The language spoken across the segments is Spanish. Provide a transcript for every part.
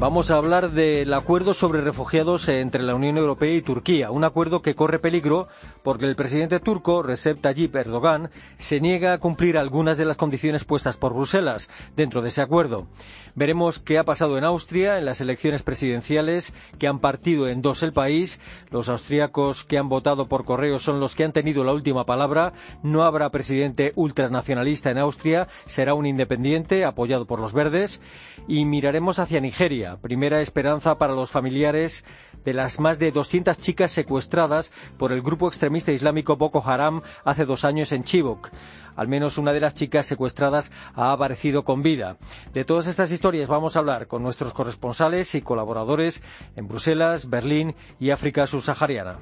Vamos a hablar del acuerdo sobre refugiados entre la Unión Europea y Turquía, un acuerdo que corre peligro porque el presidente turco, Recep Tayyip Erdogan, se niega a cumplir algunas de las condiciones puestas por Bruselas dentro de ese acuerdo. Veremos qué ha pasado en Austria en las elecciones presidenciales que han partido en dos el país. Los austríacos que han votado por correo son los que han tenido la última palabra. No habrá presidente ultranacionalista en Austria, será un independiente apoyado por los verdes. Y miraremos hacia Nigeria primera esperanza para los familiares de las más de 200 chicas secuestradas por el grupo extremista islámico Boko Haram hace dos años en Chibok. Al menos una de las chicas secuestradas ha aparecido con vida. De todas estas historias vamos a hablar con nuestros corresponsales y colaboradores en Bruselas, Berlín y África subsahariana.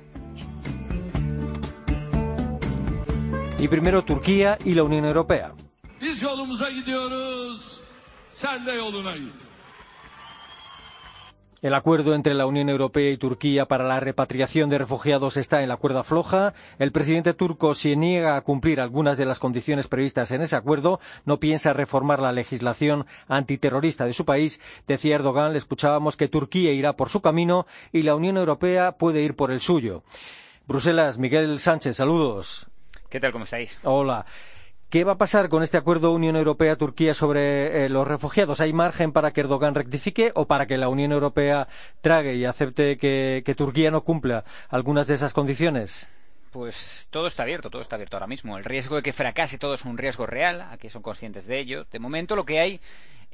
Y primero Turquía y la Unión Europea. El acuerdo entre la Unión Europea y Turquía para la repatriación de refugiados está en la cuerda floja. El presidente turco se niega a cumplir algunas de las condiciones previstas en ese acuerdo. No piensa reformar la legislación antiterrorista de su país. Decía Erdogan, le escuchábamos que Turquía irá por su camino y la Unión Europea puede ir por el suyo. Bruselas, Miguel Sánchez, saludos. ¿Qué tal? ¿Cómo estáis? Hola. ¿Qué va a pasar con este acuerdo Unión Europea-Turquía sobre eh, los refugiados? ¿Hay margen para que Erdogan rectifique o para que la Unión Europea trague y acepte que, Turquía no cumpla algunas de esas condiciones? Pues todo está abierto, todo está abierto ahora mismo. El riesgo de que fracase todo es un riesgo real, aquí son conscientes de ello. De momento lo que hay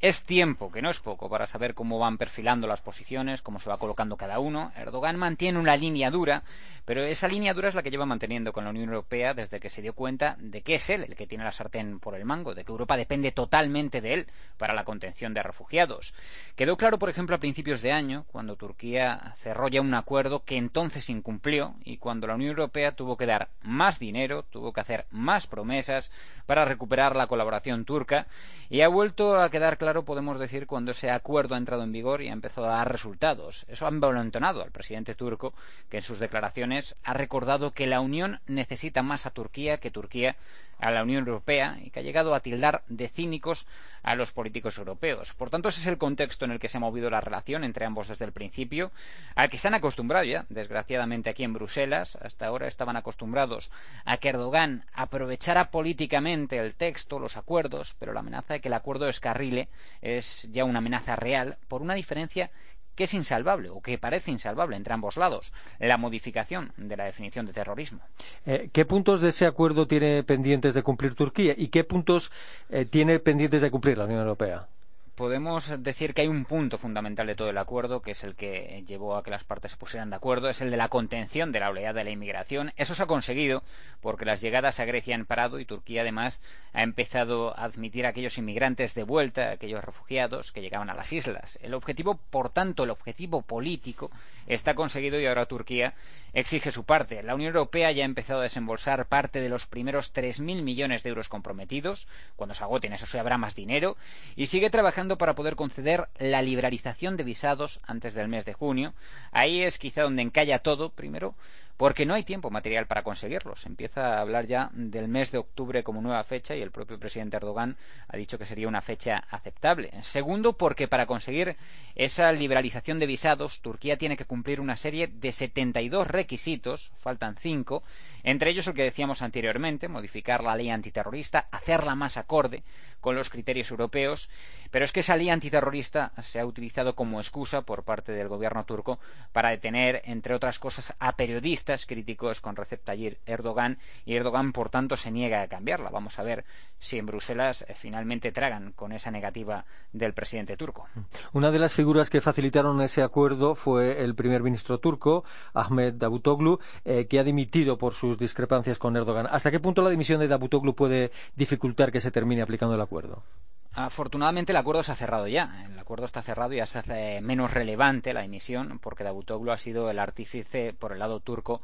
es tiempo, que no es poco, para saber cómo van perfilando las posiciones, cómo se va colocando cada uno. Erdogan mantiene una línea dura, pero esa línea dura es la que lleva manteniendo con la Unión Europea desde que se dio cuenta de que es él el que tiene la sartén por el mango, de que Europa depende totalmente de él para la contención de refugiados. Quedó claro, por ejemplo, a principios de año, cuando Turquía cerró ya un acuerdo que entonces incumplió y cuando la Unión Europea tuvo que dar más dinero, tuvo que hacer más promesas para recuperar la colaboración turca y ha vuelto a quedar claro podemos decir cuando ese acuerdo ha entrado en vigor y ha empezado a dar resultados. Eso ha envalentonado al presidente turco, que en sus declaraciones ha recordado que la Unión necesita más a Turquía que Turquía a la Unión Europea y que ha llegado a tildar de cínicos a los políticos europeos. Por tanto, ese es el contexto en el que se ha movido la relación entre ambos desde el principio, al que se han acostumbrado ya, desgraciadamente aquí en Bruselas. Hasta ahora estaban acostumbrados a que Erdogan aprovechara políticamente el texto, los acuerdos, pero la amenaza de que el acuerdo descarrile es ya una amenaza real por una diferencia que es insalvable o que parece insalvable entre ambos lados, la modificación de la definición de terrorismo. Eh, ¿Qué puntos de ese acuerdo tiene pendientes de cumplir Turquía y qué puntos eh, tiene pendientes de cumplir la Unión Europea? Podemos decir que hay un punto fundamental de todo el acuerdo, que es el que llevó a que las partes se pusieran de acuerdo, es el de la contención de la oleada de la inmigración. Eso se ha conseguido porque las llegadas a Grecia han parado y Turquía además ha empezado a admitir a aquellos inmigrantes de vuelta, aquellos refugiados que llegaban a las islas. El objetivo, por tanto, el objetivo político está conseguido y ahora Turquía exige su parte. La Unión Europea ya ha empezado a desembolsar parte de los primeros 3.000 millones de euros comprometidos. Cuando se agoten, eso se habrá más dinero. Y sigue trabajando para poder conceder la liberalización de visados antes del mes de junio. Ahí es quizá donde encalla todo, primero, porque no hay tiempo material para conseguirlo. Se empieza a hablar ya del mes de octubre como nueva fecha y el propio presidente Erdogan ha dicho que sería una fecha aceptable. Segundo, porque para conseguir esa liberalización de visados, Turquía tiene que cumplir una serie de 72 requisitos, faltan cinco, entre ellos el que decíamos anteriormente, modificar la ley antiterrorista, hacerla más acorde con los criterios europeos, pero es que esa ley antiterrorista se ha utilizado como excusa por parte del gobierno turco para detener, entre otras cosas, a periodistas críticos con Recep Tayyip Erdogan y Erdogan, por tanto, se niega a cambiarla. Vamos a ver si en Bruselas eh, finalmente tragan con esa negativa del presidente turco. Una de las figuras que facilitaron ese acuerdo fue el primer ministro turco, Ahmed Davutoglu, eh, que ha dimitido por sus discrepancias con Erdogan. ¿Hasta qué punto la dimisión de Davutoglu puede dificultar que se termine aplicando el acuerdo? Afortunadamente el acuerdo se ha cerrado ya. El acuerdo está cerrado y ya se hace menos relevante la emisión porque Davutoglu ha sido el artífice por el lado turco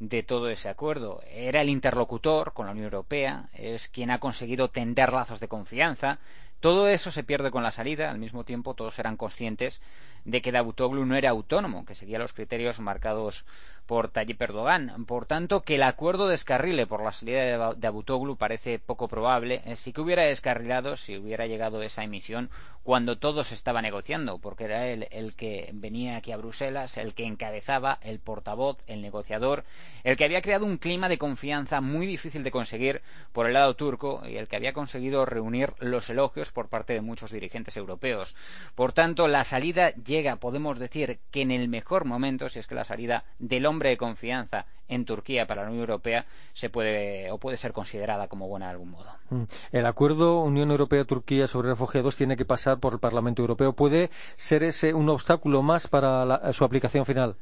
de todo ese acuerdo. Era el interlocutor con la Unión Europea, es quien ha conseguido tender lazos de confianza, Todo eso se pierde con la salida, al mismo tiempo todos eran conscientes de que Davutoglu no era autónomo, que seguía los criterios marcados por Tayyip Erdogan. Por tanto, que el acuerdo descarrile por la salida de Davutoglu parece poco probable. Eh, sí que hubiera descarrilado si hubiera llegado esa emisión cuando todo se estaba negociando, porque era él el que venía aquí a Bruselas, el que encabezaba, el portavoz, el negociador, el que había creado un clima de confianza muy difícil de conseguir por el lado turco y el que había conseguido reunir los elogios por parte de muchos dirigentes europeos. Por tanto, la salida llega, podemos decir, que en el mejor momento, si es que la salida del hombre de confianza en Turquía para la Unión Europea se puede o puede ser considerada como buena de algún modo. Mm. El acuerdo Unión Europea-Turquía sobre refugiados tiene que pasar por el Parlamento Europeo. ¿Puede ser ese un obstáculo más para su aplicación final?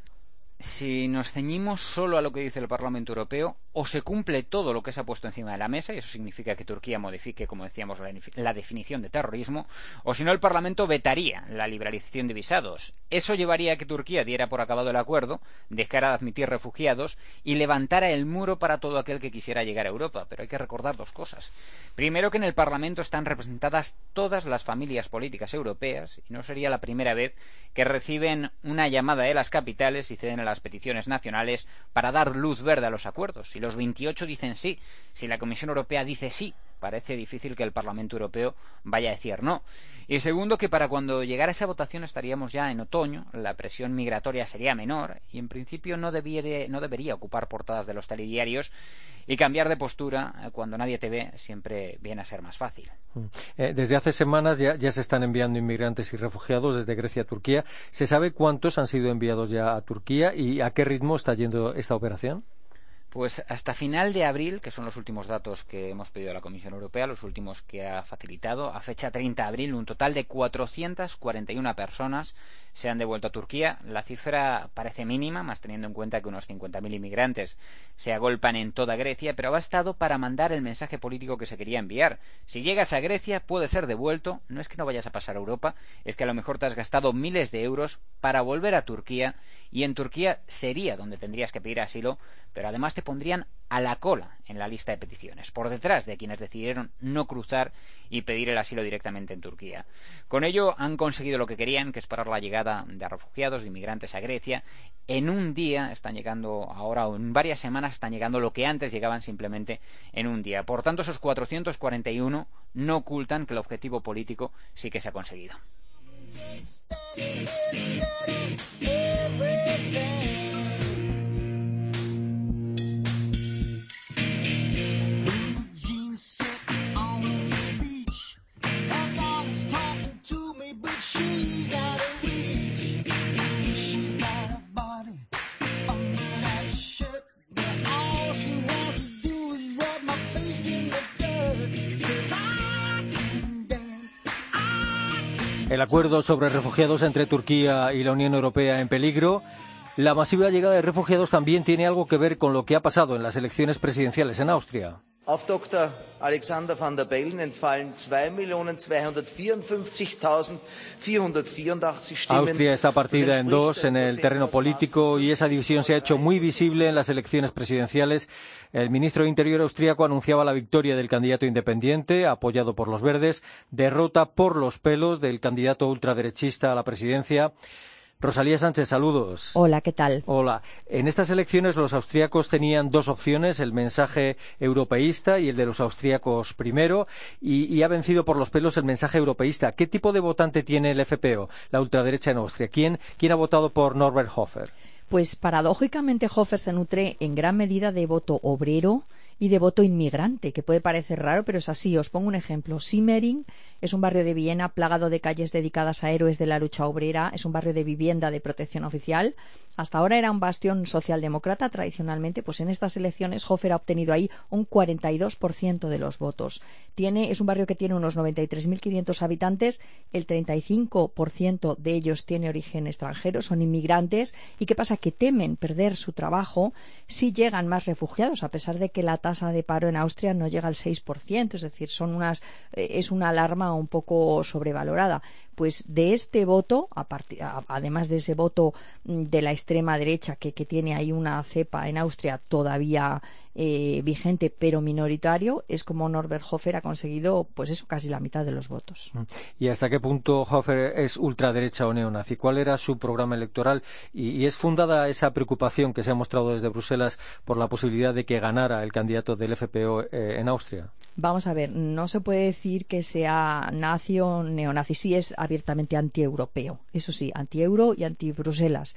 Si nos ceñimos solo a lo que dice el Parlamento Europeo, o se cumple todo lo que se ha puesto encima de la mesa, y eso significa que Turquía modifique, como decíamos, la, definición de terrorismo, o si no, el Parlamento vetaría la liberalización de visados. Eso llevaría a que Turquía diera por acabado el acuerdo, dejara de admitir refugiados y levantara el muro para todo aquel que quisiera llegar a Europa. Pero hay que recordar dos cosas. Primero, que en el Parlamento están representadas todas las familias políticas europeas, y no sería la primera vez que reciben una llamada de las capitales y ceden las peticiones nacionales para dar luz verde a los acuerdos. Si los 28 dicen sí, si la Comisión Europea dice sí, parece difícil que el Parlamento Europeo vaya a decir no. Y segundo, que para cuando llegara esa votación estaríamos ya en otoño, la presión migratoria sería menor y en principio no, no debería ocupar portadas de los telediarios y cambiar de postura eh, cuando nadie te ve siempre viene a ser más fácil. Mm. Eh, desde hace semanas ya, ya, se están enviando inmigrantes y refugiados desde Grecia a Turquía. ¿Se sabe cuántos han sido enviados ya a Turquía y a qué ritmo está yendo esta operación? Pues hasta final de abril, que son los últimos datos que hemos pedido a la Comisión Europea, los últimos que ha facilitado, a fecha 30 de abril, un total de 441 personas se han devuelto a Turquía. La cifra parece mínima, más teniendo en cuenta que unos 50.000 inmigrantes se agolpan en toda Grecia, pero ha bastado para mandar el mensaje político que se quería enviar. Si llegas a Grecia, puede ser devuelto. No es que no vayas a pasar a Europa, es que a lo mejor te has gastado miles de euros para volver a Turquía y en Turquía sería donde tendrías que pedir asilo, pero además pondrían a la cola en la lista de peticiones, por detrás de quienes decidieron no cruzar y pedir el asilo directamente en Turquía. Con ello han conseguido lo que querían, que es parar la llegada de refugiados, de inmigrantes a Grecia. En un día están llegando, ahora o en varias semanas están llegando lo que antes llegaban simplemente en un día. Por tanto, esos 441 no ocultan que el objetivo político sí que se ha conseguido. El acuerdo sobre refugiados entre Turquía y la Unión Europea en peligro. La masiva llegada de refugiados también tiene algo que ver con lo que ha pasado en las elecciones presidenciales en Austria. Auf Dr. Alexander van der Bellen entfallen 2.254.484 Stimmen. Austria está partida en dos en el terreno político y esa división se ha hecho muy visible en las elecciones presidenciales. El ministro de Interior austríaco anunciaba la victoria del candidato independiente, apoyado por los verdes, derrota por los pelos del candidato ultraderechista a la presidencia. Rosalía Sánchez, saludos. Hola, ¿qué tal? Hola. En estas elecciones los austríacos tenían dos opciones, el mensaje europeísta y el de los austríacos primero, y, ha vencido por los pelos el mensaje europeísta. ¿Qué tipo de votante tiene el FPO, la ultraderecha en Austria? ¿Quién, quién ha votado por Norbert Hofer? Pues paradójicamente Hofer se nutre en gran medida de voto obrero, y de voto inmigrante, que puede parecer raro, pero es así. Os pongo un ejemplo. Simmering es un barrio de Viena plagado de calles dedicadas a héroes de la lucha obrera, es un barrio de vivienda de protección oficial. Hasta ahora era un bastión socialdemócrata tradicionalmente, pues en estas elecciones Hofer ha obtenido ahí un 42% de los votos. Tiene, es un barrio que tiene unos 93.500 habitantes, el 35% de ellos tiene origen extranjero, son inmigrantes. ¿Y qué pasa? Que temen perder su trabajo si llegan más refugiados, a pesar de que la tasa de paro en Austria no llega al 6%, es decir, son unas, eh, es una alarma un poco sobrevalorada. Pues de este voto, además de ese voto mm, de la extrema derecha que, que tiene ahí una cepa en Austria todavía eh, vigente pero minoritario, es como Norbert Hofer ha conseguido, pues eso, casi la mitad de los votos. Mm. ¿Y hasta qué punto Hofer es ultraderecha o neonazi? ¿Cuál era su programa electoral? Y, es fundada esa preocupación que se ha mostrado desde Bruselas por la posibilidad de que ganara el candidato del FPO eh, en Austria? Vamos a ver, no se puede decir que sea nazi o neonazi, sí es abiertamente antieuropeo, eso sí, antieuro y anti-Bruselas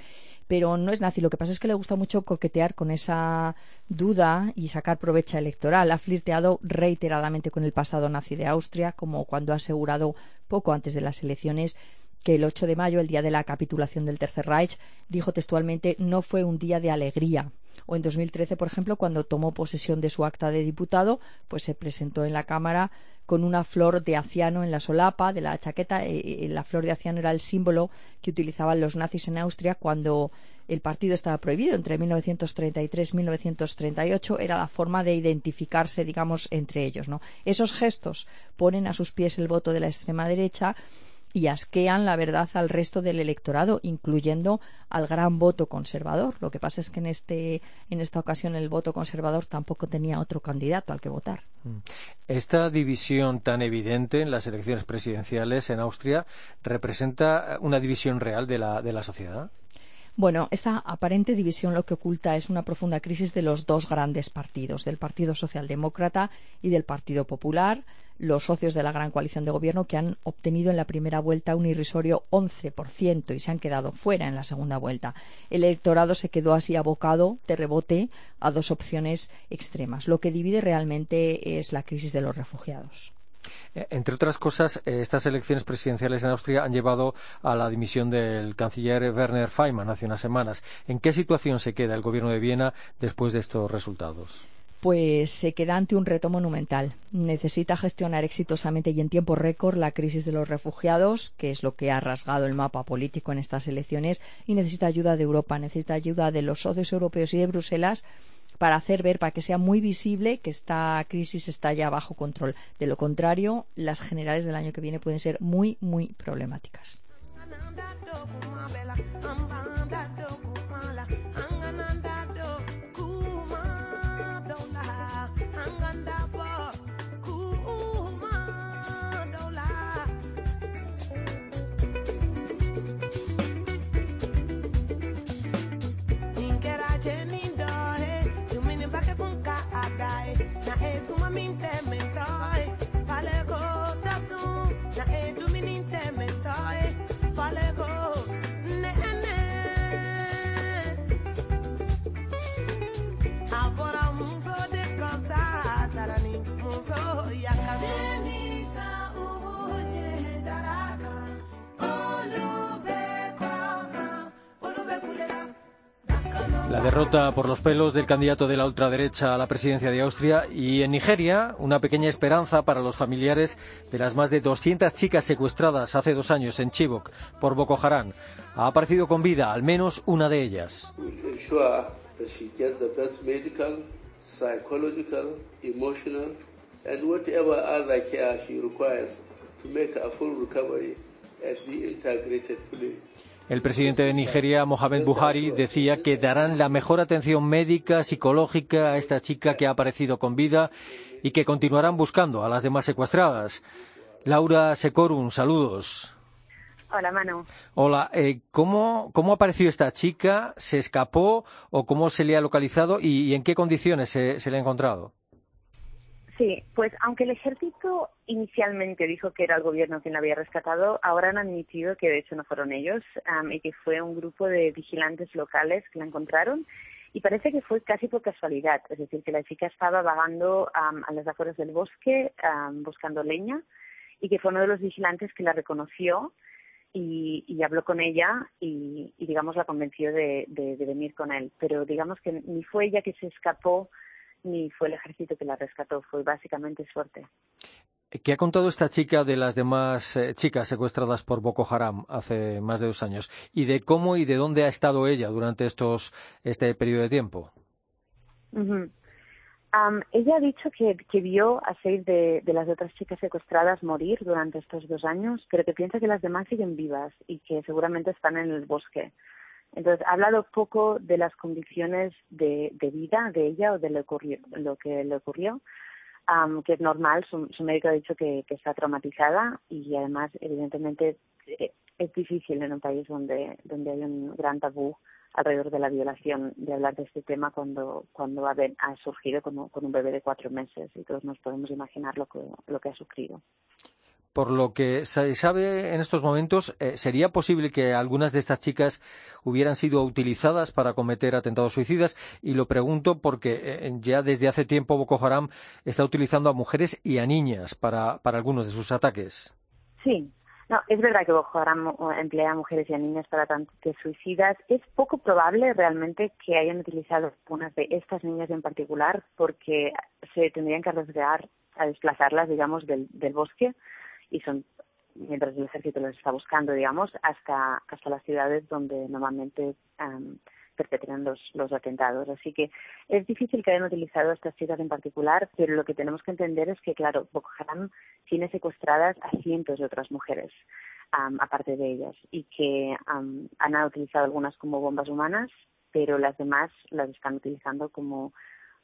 pero no es nazi. Lo que pasa es que le gusta mucho coquetear con esa duda y sacar provecho electoral. Ha flirteado reiteradamente con el pasado nazi de Austria, como cuando ha asegurado poco antes de las elecciones que el 8 de mayo, el día de la capitulación del Tercer Reich, dijo textualmente no fue un día de alegría. O en 2013, por ejemplo, cuando tomó posesión de su acta de diputado, pues se presentó en la Cámara con una flor de aciano en la solapa de la chaqueta. Eh, eh, la flor de aciano era el símbolo que utilizaban los nazis en Austria cuando el partido estaba prohibido entre 1933 y 1938 era la forma de identificarse digamos entre ellos ¿no? esos gestos ponen a sus pies el voto de la extrema derecha y asquean la verdad al resto del electorado, incluyendo al gran voto conservador. Lo que pasa es que en, este, en esta ocasión el voto conservador tampoco tenía otro candidato al que votar. Mm. Esta división tan evidente en las elecciones presidenciales en Austria representa una división real de la, de la sociedad. Bueno, esta aparente división lo que oculta es una profunda crisis de los dos grandes partidos, del Partido Socialdemócrata y del Partido Popular, los socios de la gran coalición de gobierno que han obtenido en la primera vuelta un irrisorio 11% y se han quedado fuera en la segunda vuelta. El electorado se quedó así abocado de rebote a dos opciones extremas. Lo que divide realmente es la crisis de los refugiados. Eh, entre otras cosas, eh, estas elecciones presidenciales en Austria han llevado a la dimisión del canciller Werner Faymann hace unas semanas. ¿En qué situación se queda el gobierno de Viena después de estos resultados? pues se queda ante un reto monumental. Necesita gestionar exitosamente y en tiempo récord la crisis de los refugiados, que es lo que ha rasgado el mapa político en estas elecciones, y necesita ayuda de Europa, necesita ayuda de los socios europeos y de Bruselas para hacer ver, para que sea muy visible que esta crisis está ya bajo control. De lo contrario, las generales del año que viene pueden ser muy, muy problemáticas. La derrota por los pelos del candidato de la ultraderecha a la presidencia de Austria y en Nigeria una pequeña esperanza para los familiares de las más de 200 chicas secuestradas hace dos años en Chibok por Boko Haram. Ha aparecido con vida al menos una de ellas. El presidente de Nigeria, Mohamed Buhari, decía que darán la mejor atención médica, psicológica a esta chica que ha aparecido con vida y que continuarán buscando a las demás secuestradas. Laura Secorun, saludos. Hola, Manu. Hola, eh, ¿cómo, ¿cómo apareció esta chica? ¿Se escapó o cómo se le ha localizado y, en qué condiciones se le ha encontrado? Sí, pues aunque el ejército inicialmente dijo que era el gobierno quien la había rescatado, ahora han admitido que de hecho no fueron ellos y que fue un grupo de vigilantes locales que la encontraron y parece que fue casi por casualidad, es decir, que la chica estaba vagando a las afueras del bosque buscando leña y que fue uno de los vigilantes que la reconoció y, y habló con ella y, y, digamos la convenció de, de, de venir con él, pero digamos que ni fue ella que se escapó ni fue el ejército que la rescató, fue básicamente suerte. ¿Qué ha contado esta chica de las demás eh, chicas secuestradas por Boko Haram hace más de dos años? ¿Y de cómo y de dónde ha estado ella durante estos, este periodo de tiempo? ella ha dicho que, que vio a seis de, de, las otras chicas secuestradas morir durante estos dos años, pero que piensa que las demás siguen vivas y que seguramente están en el bosque. Entonces, ha hablado poco de las condiciones de, de vida de ella o de lo, que le ocurrió, um, que es normal. Su, su, médico ha dicho que, que está traumatizada y además, evidentemente, eh, es difícil en un país donde, donde hay un gran tabú alrededor de la violación de hablar de este tema cuando cuando ha, ha surgido con, con, un bebé de cuatro meses y todos nos podemos imaginar lo que lo que ha sufrido. Por lo que se sabe en estos momentos, eh, ¿sería posible que algunas de estas chicas hubieran sido utilizadas para cometer atentados suicidas? Y lo pregunto porque eh, ya desde hace tiempo Boko Haram está utilizando a mujeres y a niñas para, para algunos de sus ataques. Sí, no, es verdad que Boko Haram emplea a mujeres y a niñas para tantos suicidas. Es poco probable realmente que hayan utilizado unas de estas niñas en particular porque se tendrían que arriesgar a desplazarlas, digamos, del, del bosque y son mientras el ejército las está buscando, digamos, hasta hasta las ciudades donde normalmente um, perpetran los, los atentados. Así que es difícil que hayan utilizado estas chicas en particular, pero lo que tenemos que entender es que, claro, Boko Haram tiene secuestradas a cientos de otras mujeres, um, aparte de ellas, y que um, han utilizado algunas como bombas humanas, pero las demás las están utilizando como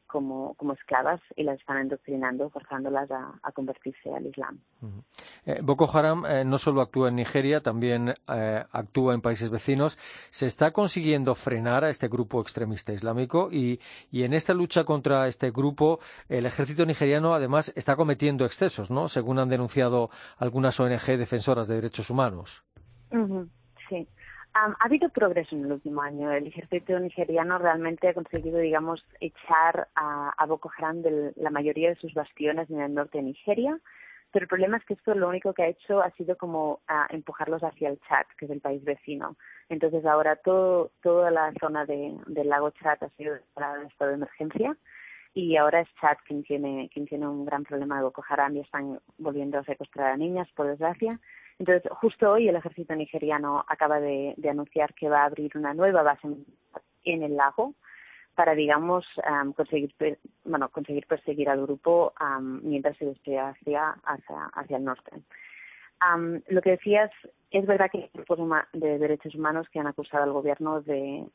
como, como esclavas y las están endoctrinando, forzándolas a, a convertirse al Islam. Uh -huh. eh, Boko Haram eh, no solo actúa en Nigeria, también eh, actúa en países vecinos. Se está consiguiendo frenar a este grupo extremista islámico y, y, en esta lucha contra este grupo, el ejército nigeriano además está cometiendo excesos, ¿no? Según han denunciado algunas ONG defensoras de derechos humanos. Uh -huh. Sí. Ha habido progreso en el último año. El ejército nigeriano realmente ha conseguido, digamos, echar a, a Boko Haram de la mayoría de sus bastiones en el norte de Nigeria. Pero el problema es que esto lo único que ha hecho ha sido como empujarlos hacia el Chad, que es el país vecino. Entonces ahora todo, toda la zona de, del lago Chad ha sido declarada en estado de emergencia y ahora es Chad quien tiene, quien tiene un gran problema de Boko Haram y están volviendo a secuestrar a niñas, por desgracia. Entonces, justo hoy el ejército nigeriano acaba de, de anunciar que va a abrir una nueva base en el lago para, digamos, um, conseguir, bueno, conseguir perseguir al grupo um, mientras se despliega hacia, hacia, hacia el norte. Um, lo que decías, es verdad que hay grupos de derechos humanos que han acusado al gobierno de,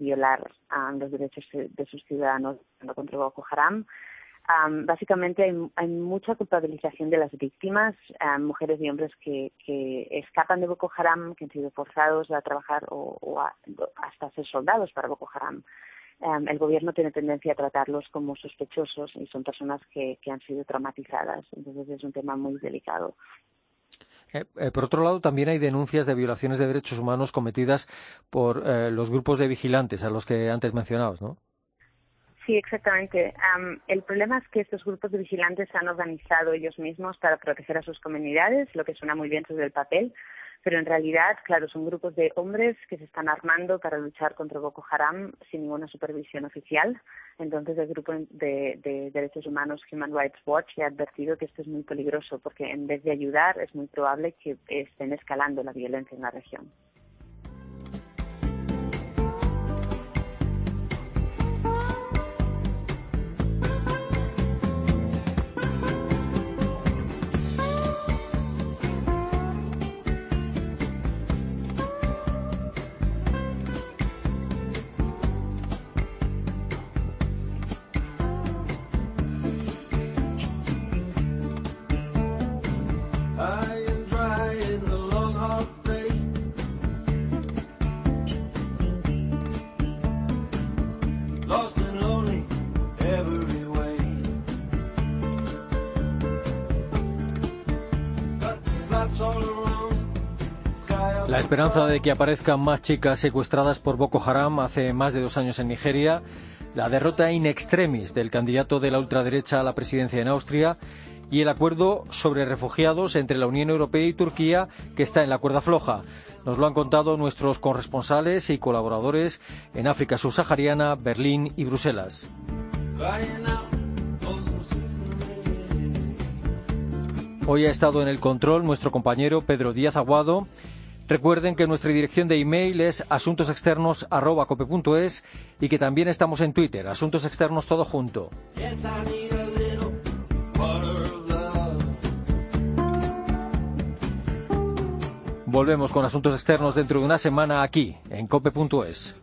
violar los derechos de sus ciudadanos contra Boko Haram. Um, básicamente hay, hay, mucha culpabilización de las víctimas, mujeres y hombres que, que, escapan de Boko Haram, que han sido forzados a trabajar o, a, hasta ser soldados para Boko Haram. El gobierno tiene tendencia a tratarlos como sospechosos y son personas que, que han sido traumatizadas. Entonces es un tema muy delicado. Eh, eh, por otro lado, también hay denuncias de violaciones de derechos humanos cometidas por eh, los grupos de vigilantes a los que antes mencionabas, ¿no? Sí, exactamente. Um, el problema es que estos grupos de vigilantes se han organizado ellos mismos para proteger a sus comunidades, lo que suena muy bien sobre el papel, pero en realidad, claro, son grupos de hombres que se están armando para luchar contra Boko Haram sin ninguna supervisión oficial. Entonces, el grupo de, de derechos humanos Human Rights Watch ha advertido que esto es muy peligroso porque en vez de ayudar es muy probable que estén escalando la violencia en la región. Esperanza de que aparezcan más chicas secuestradas por Boko Haram hace más de dos años en Nigeria, la derrota in extremis del candidato de la ultraderecha a la presidencia en Austria y el acuerdo sobre refugiados entre la Unión Europea y Turquía que está en la cuerda floja. Nos lo han contado nuestros corresponsales y colaboradores en África subsahariana, Berlín y Bruselas. Hoy ha estado en el control nuestro compañero Pedro Díaz Aguado. Recuerden que nuestra dirección de email es asuntosexternos.cope.es y que también estamos en Twitter, Asuntos Externos Todo Junto. Volvemos con Asuntos Externos dentro de una semana aquí, en cope.es.